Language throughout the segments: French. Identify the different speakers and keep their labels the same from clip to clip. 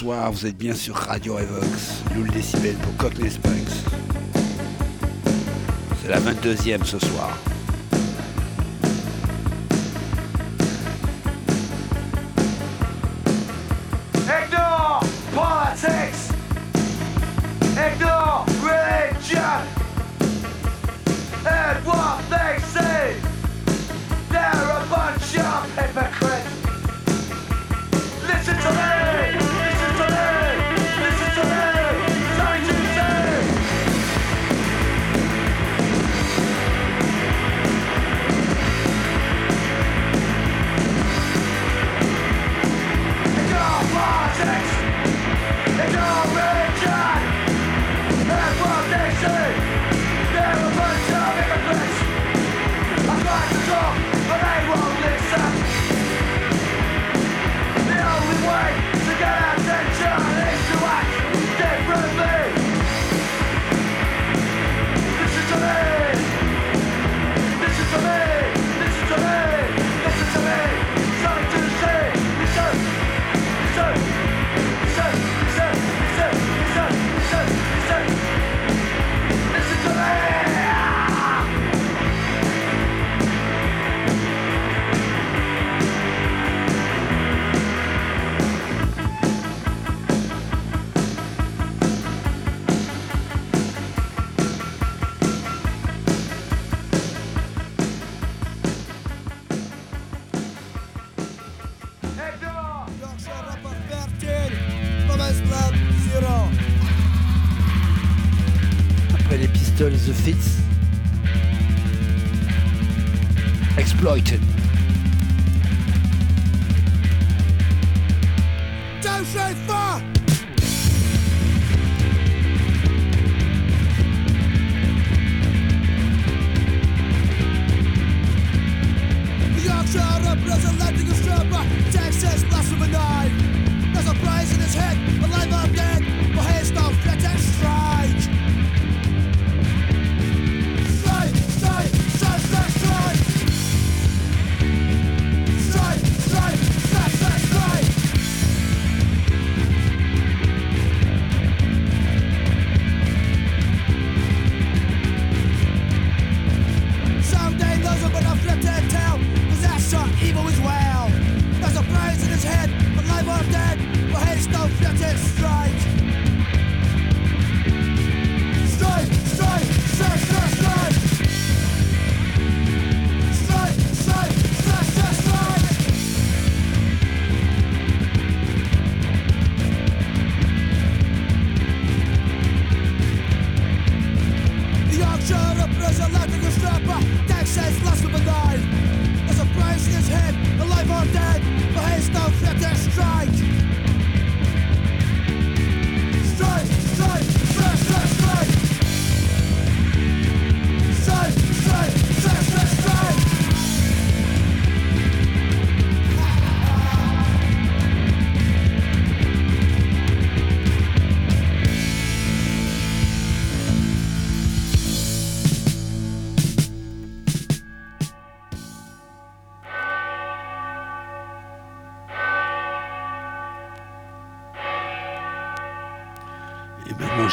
Speaker 1: Bonsoir, vous êtes bien sur Radio Evox, Loul Décibel pour Cockney C'est la 22e ce soir.
Speaker 2: Resurrecting a
Speaker 3: stripper, Texas, blast of a knife. There's a prize in his head.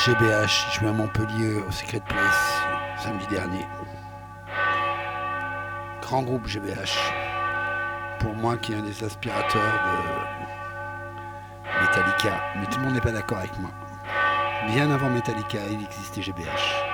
Speaker 1: chez BH. Je jouais à Montpellier au Secret Place samedi dernier. Grand groupe GBH. Pour moi, qui est un des aspirateurs de Metallica. Mais tout le monde n'est pas d'accord avec moi. Bien avant Metallica, il existait GBH.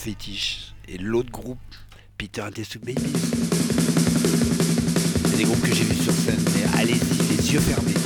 Speaker 3: fétiche et l'autre groupe, Peter and the Baby. C'est des groupes que j'ai vus sur scène, mais allez-y, les yeux fermés.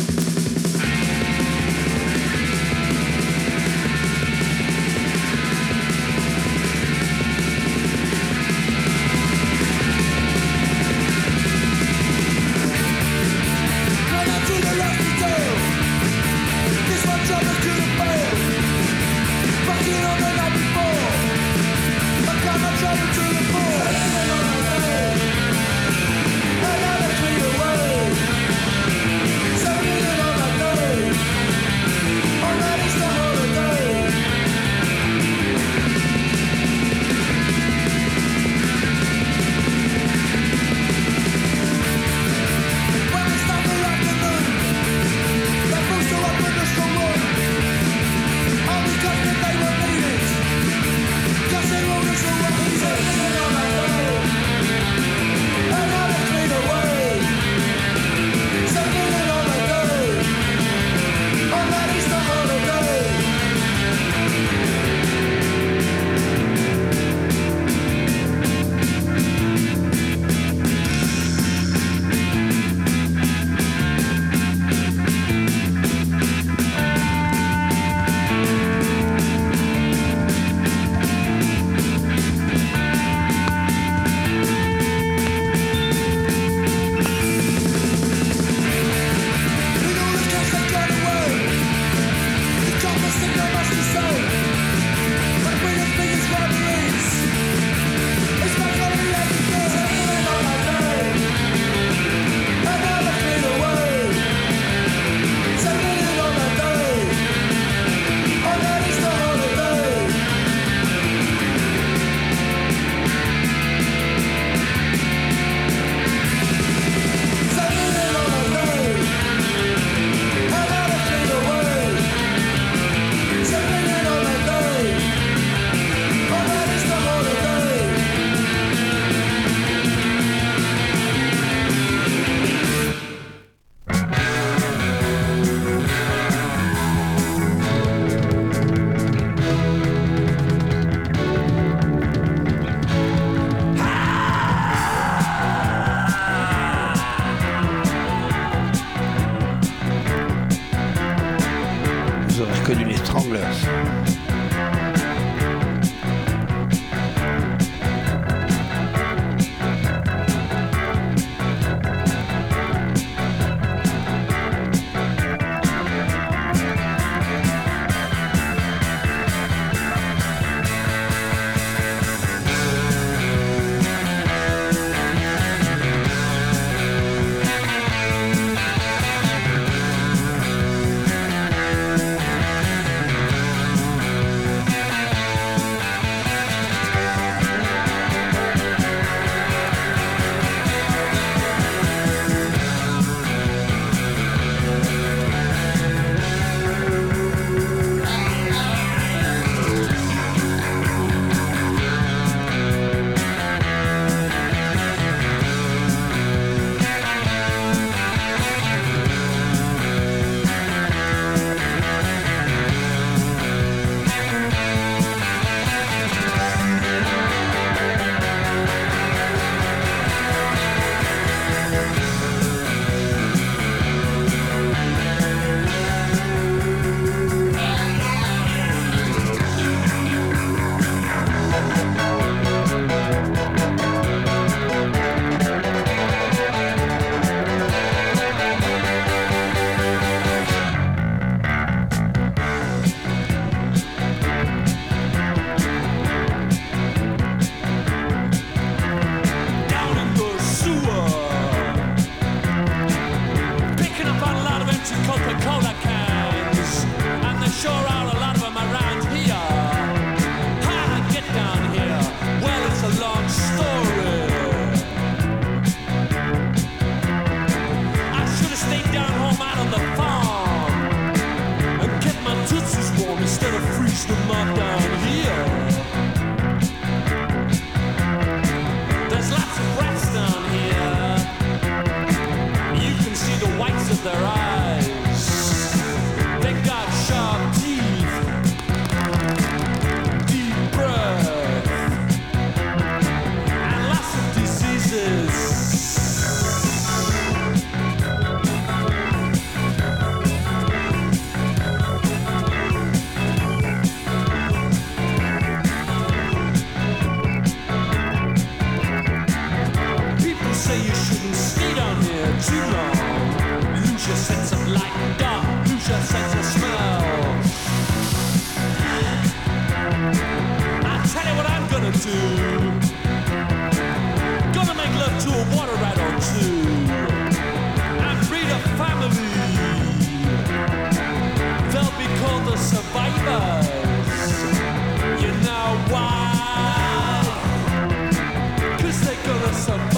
Speaker 4: coração.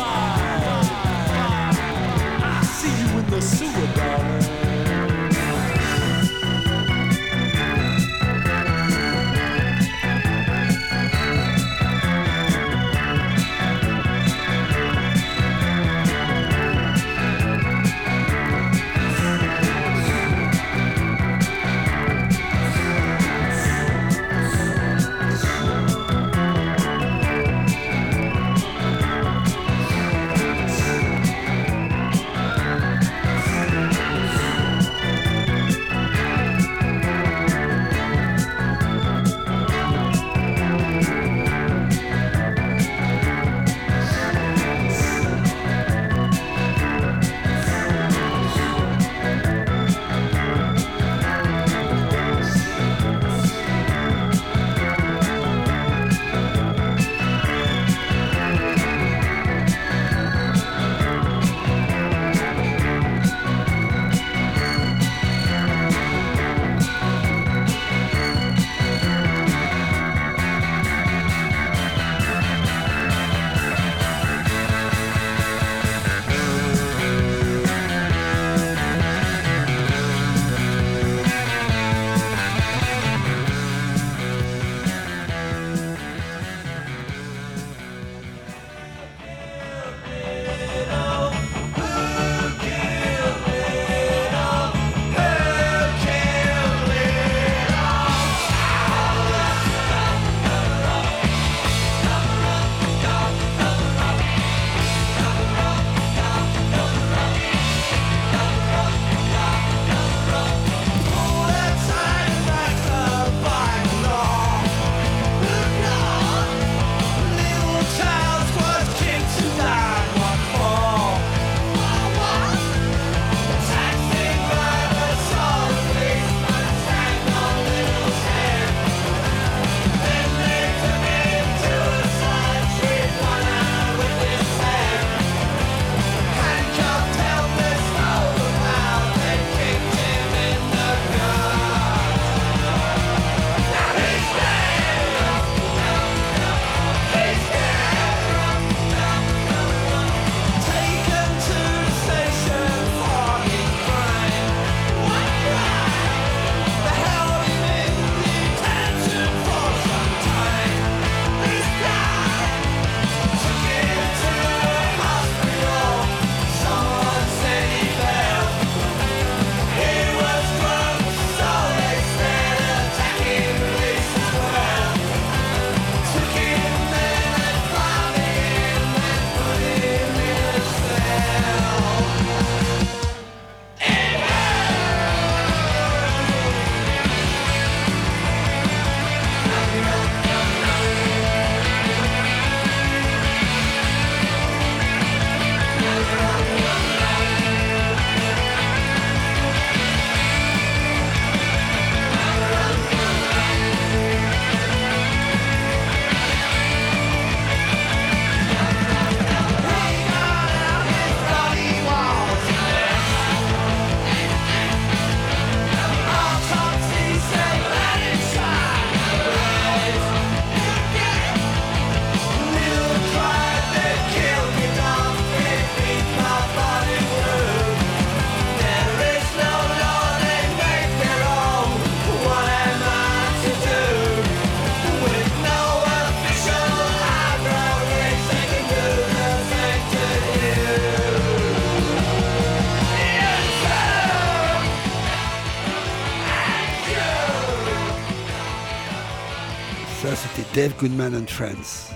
Speaker 4: Dave Goodman and Friends.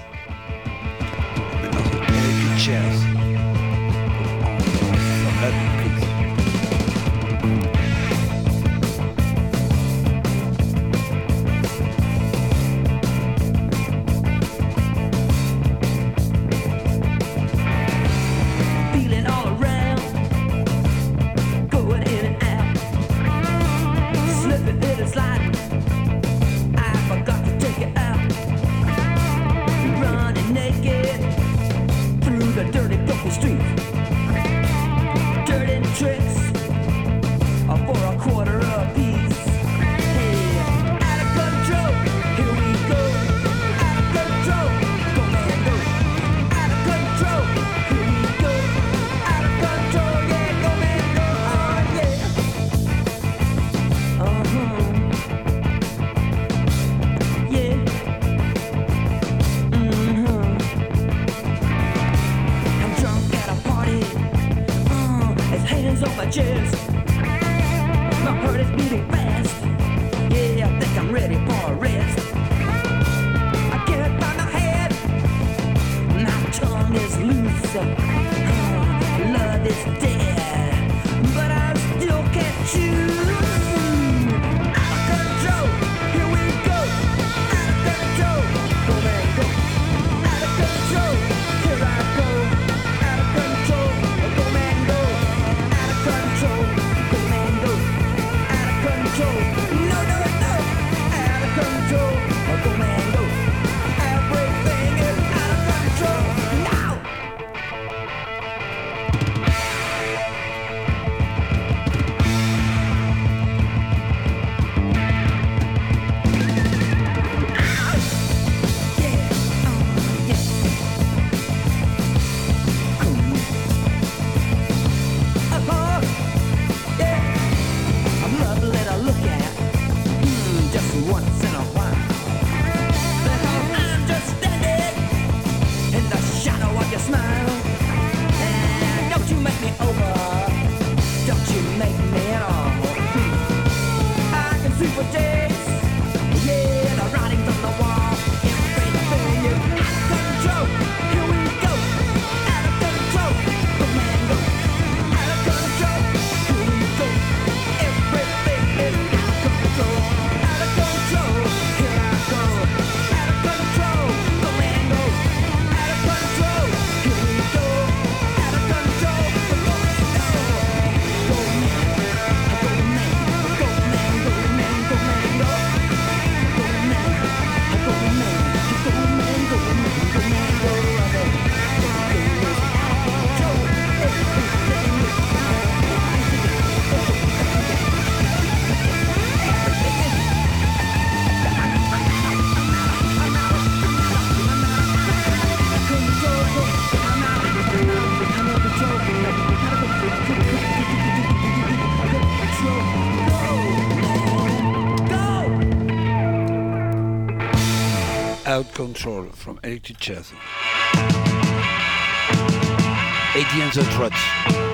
Speaker 5: Out Control
Speaker 4: from Electric Chairs. Eddie and Trots.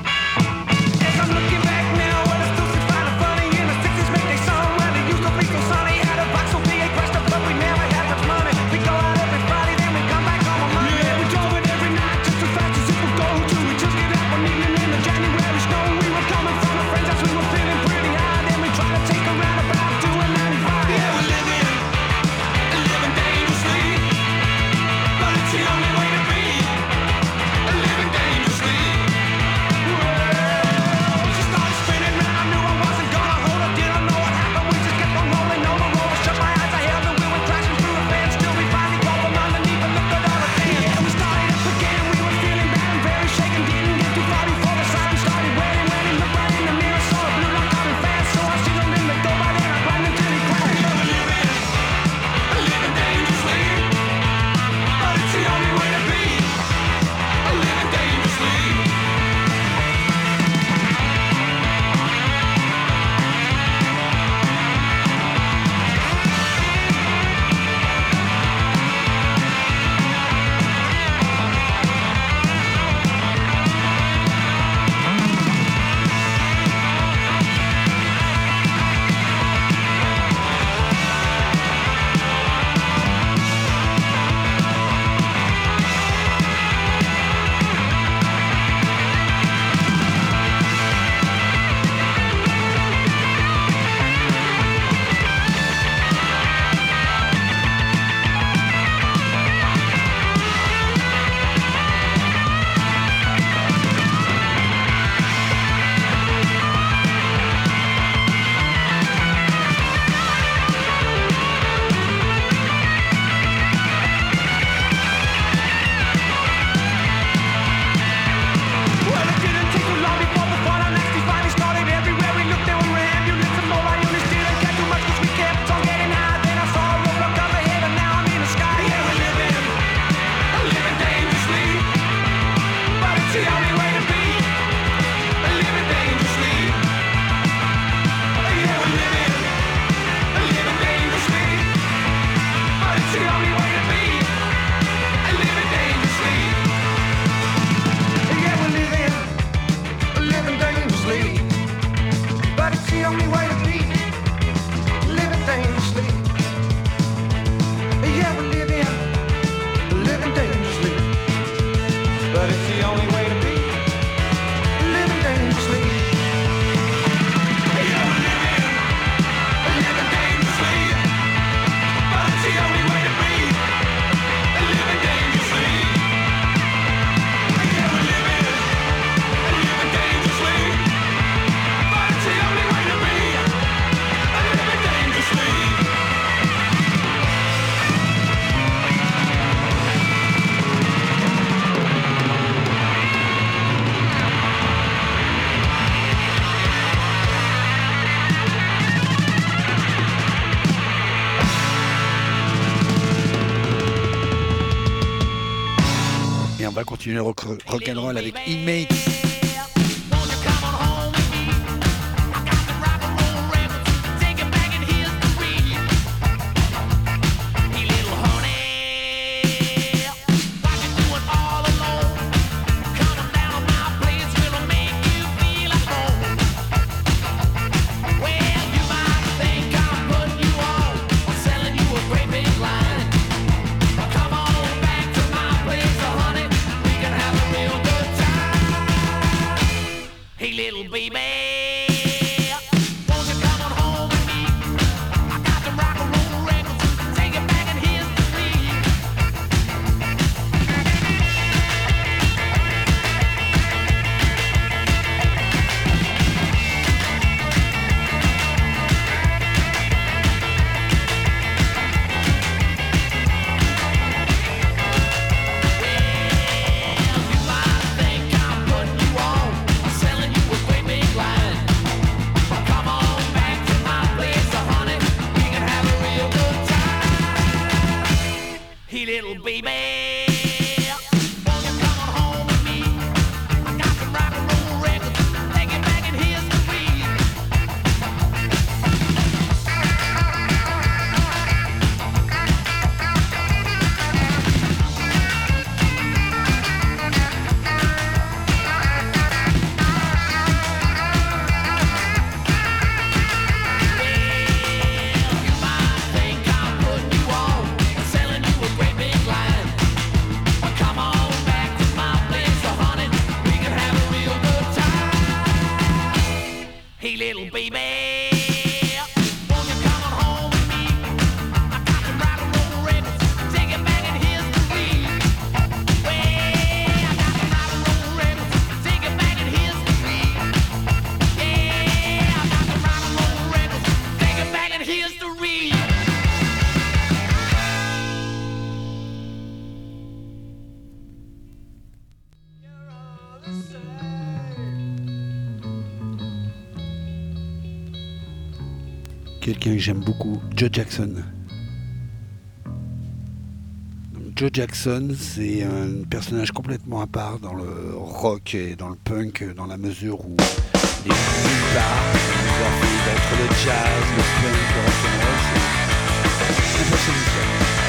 Speaker 4: continuer rock'n'roll avec Inmate. que j'aime beaucoup, Joe Jackson. Joe Jackson, c'est un personnage complètement à part dans le rock et dans le punk, dans la mesure où il est nulle part, entre le jazz, le punk, le
Speaker 1: rock and roll,
Speaker 4: c'est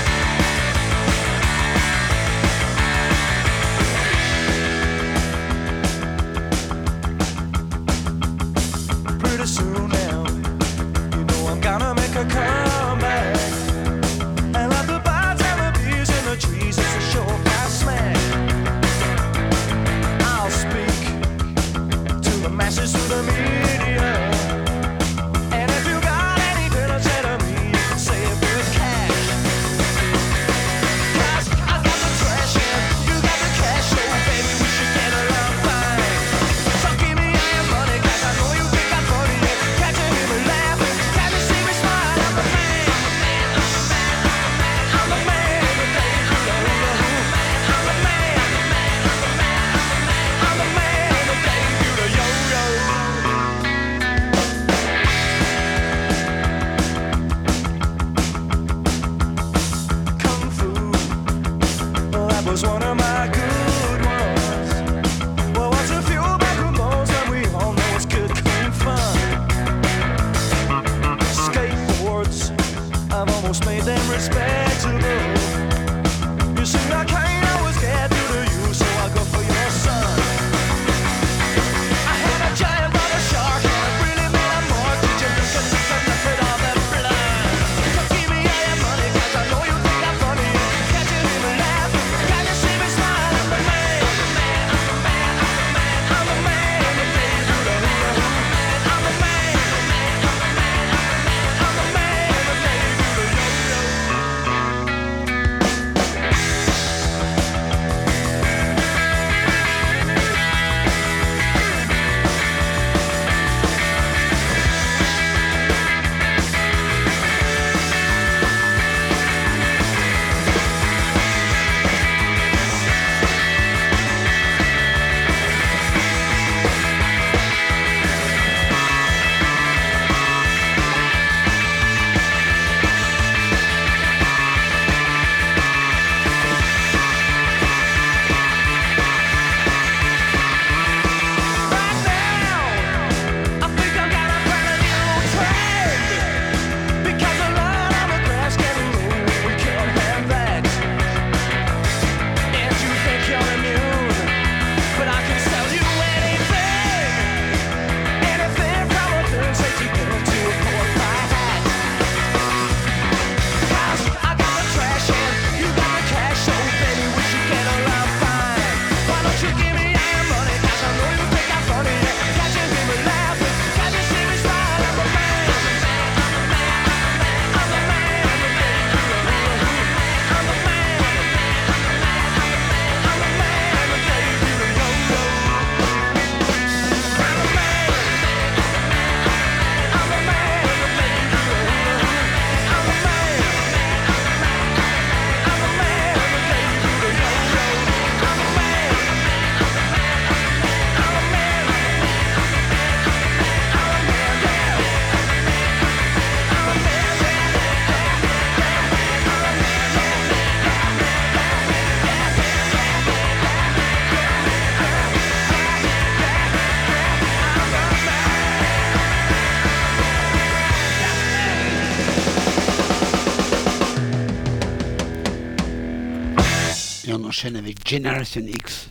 Speaker 4: avec Generation X.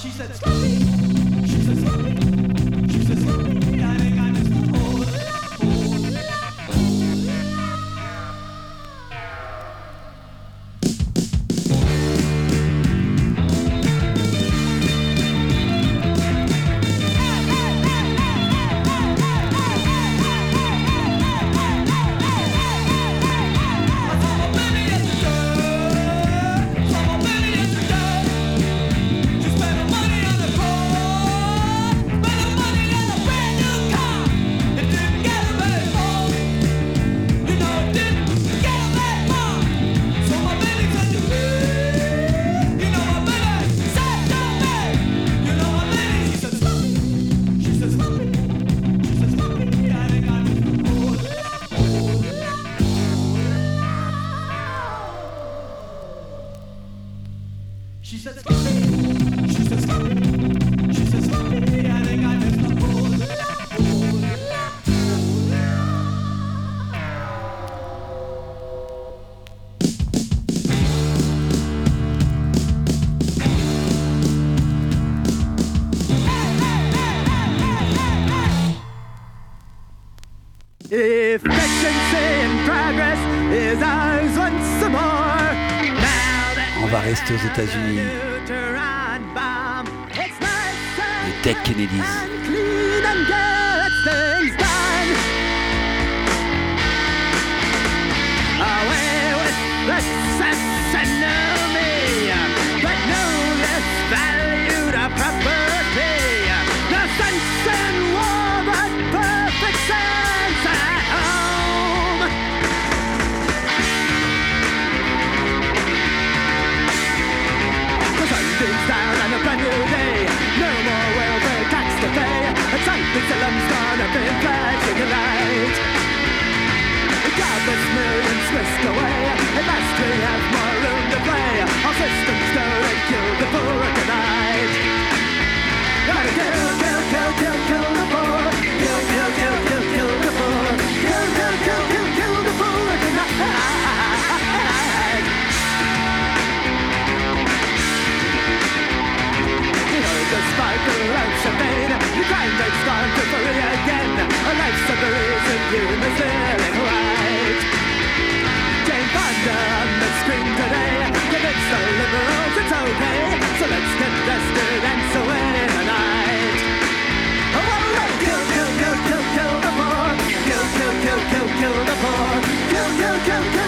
Speaker 5: She said,
Speaker 4: Sloppy!
Speaker 2: She
Speaker 5: said,
Speaker 3: Sloppy! aux États-Unis. Les Dead Kennedys.
Speaker 4: whisked away. And mastery has marooned the play. Our systems stirring, kill the poor tonight. Kill, kill, kill, kill, kill the poor. Kill, kill, kill, kill, kill the poor. Kill, kill, kill, kill, kill the poor tonight. You know the spider life's a pain. You grind and start to free again. A life's a reason you miss it right. Jane Fonda on the screen today. Convince the liberals it's okay. So let's get dusted and so in the night. Oh, oh, oh, kill, kill, kill, kill, kill the poor. Kill, kill, kill, kill, kill the poor. Kill, kill, kill, kill.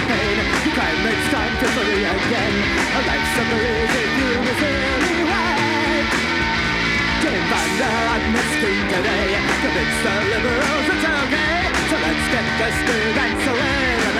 Speaker 4: pain Crime makes time to free again. A life summaries if you miss anyway Jane Fonda on the screen today. Convince the liberals it's okay. So let's get this grievance away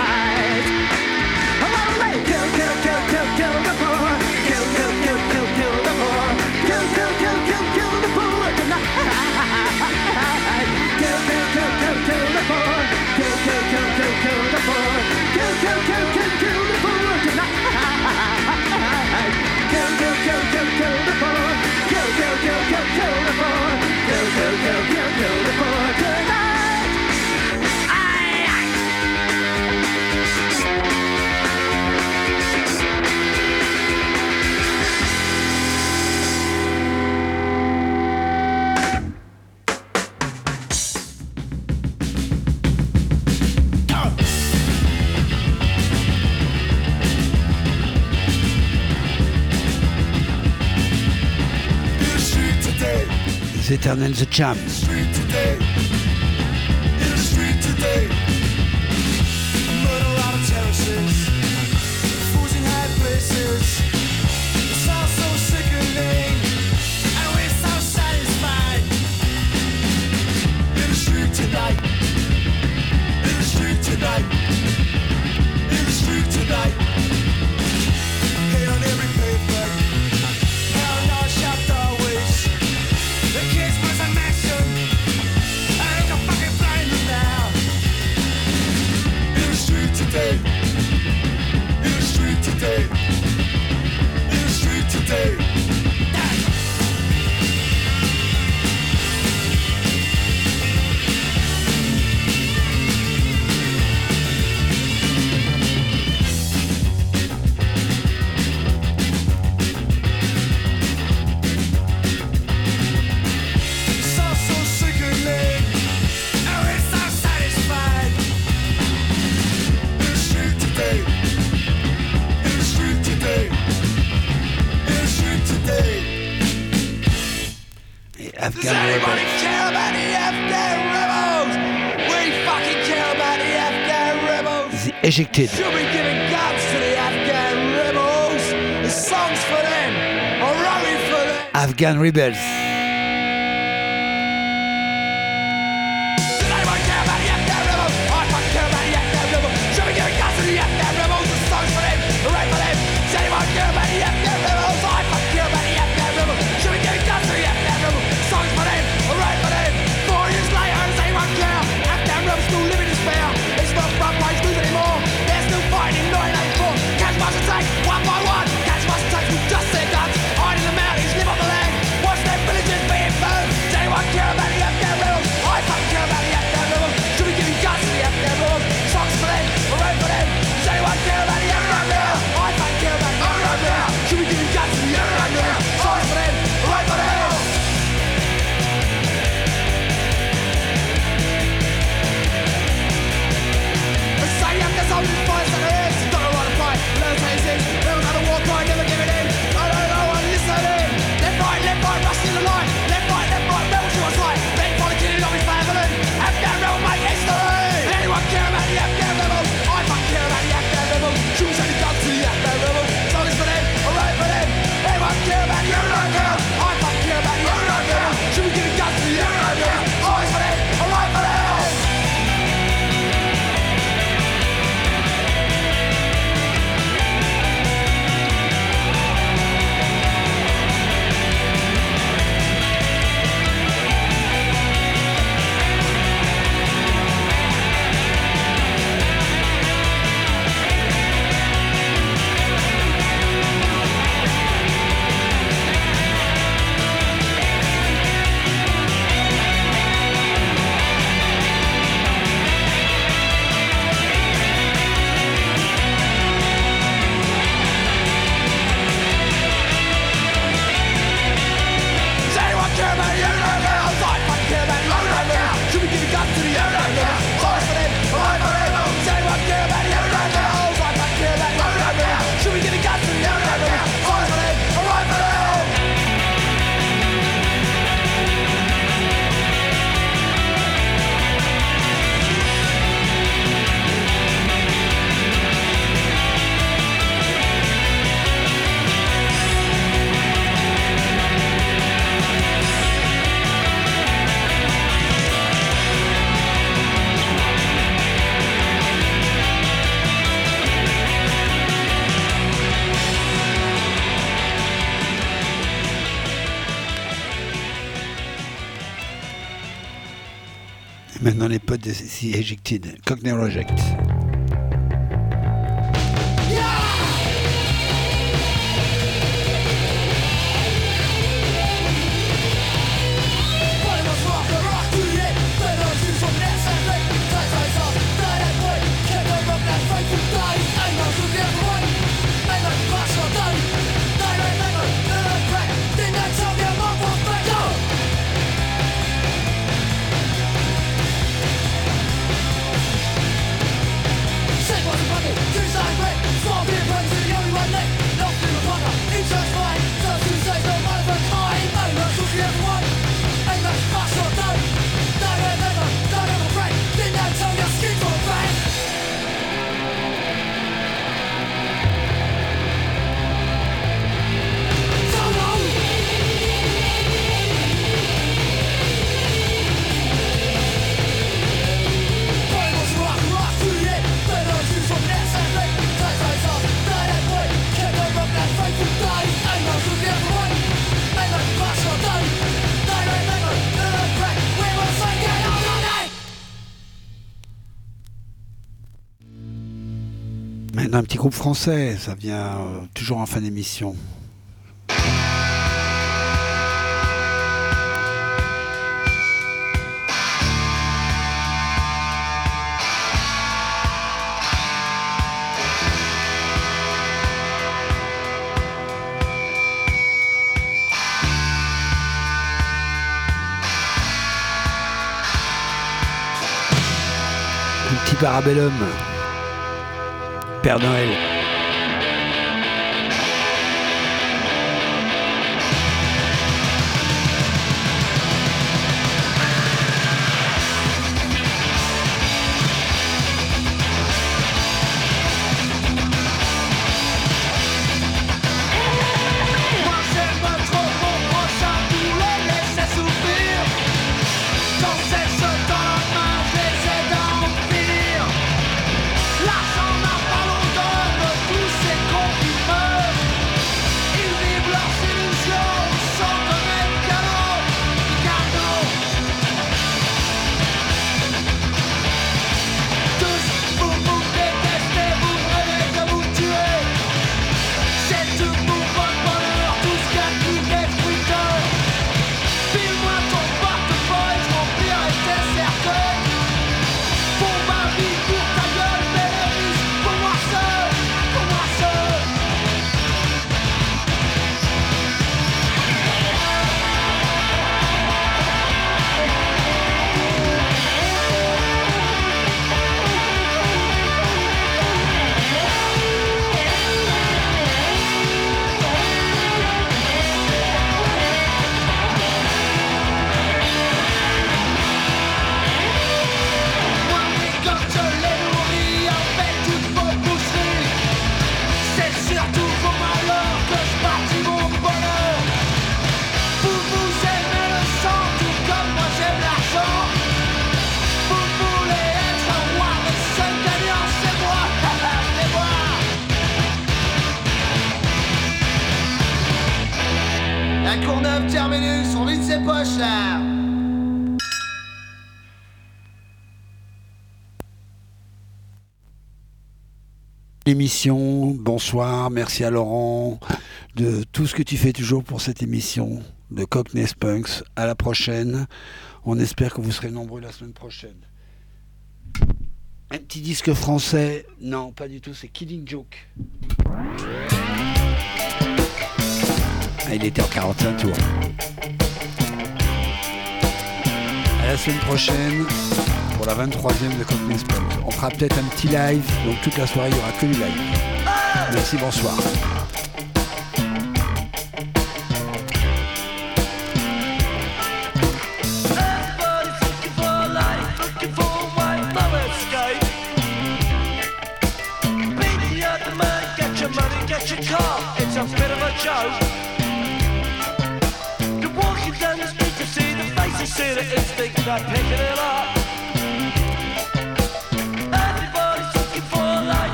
Speaker 4: Satan and the
Speaker 3: Champs. ejected.
Speaker 1: Be giving guns to the Afghan rebels, songs for them, a rally for them.
Speaker 3: Afghan rebels. Ejected, Cockney Reject. groupes français, ça vient euh, toujours en fin d'émission. Petit Parabellum. Père Noël. émission. Bonsoir, merci à Laurent de tout ce que tu fais toujours pour cette émission de Cockney Spunks. À la prochaine. On espère que vous serez nombreux la semaine prochaine. Un petit disque français? Non, pas du tout, c'est Killing Joke. Ah, il était en 45 tours. À la semaine prochaine pour la 23e de Cockney On fera peut-être un petit live, donc toute la soirée il n'y aura que du live. Merci, bonsoir.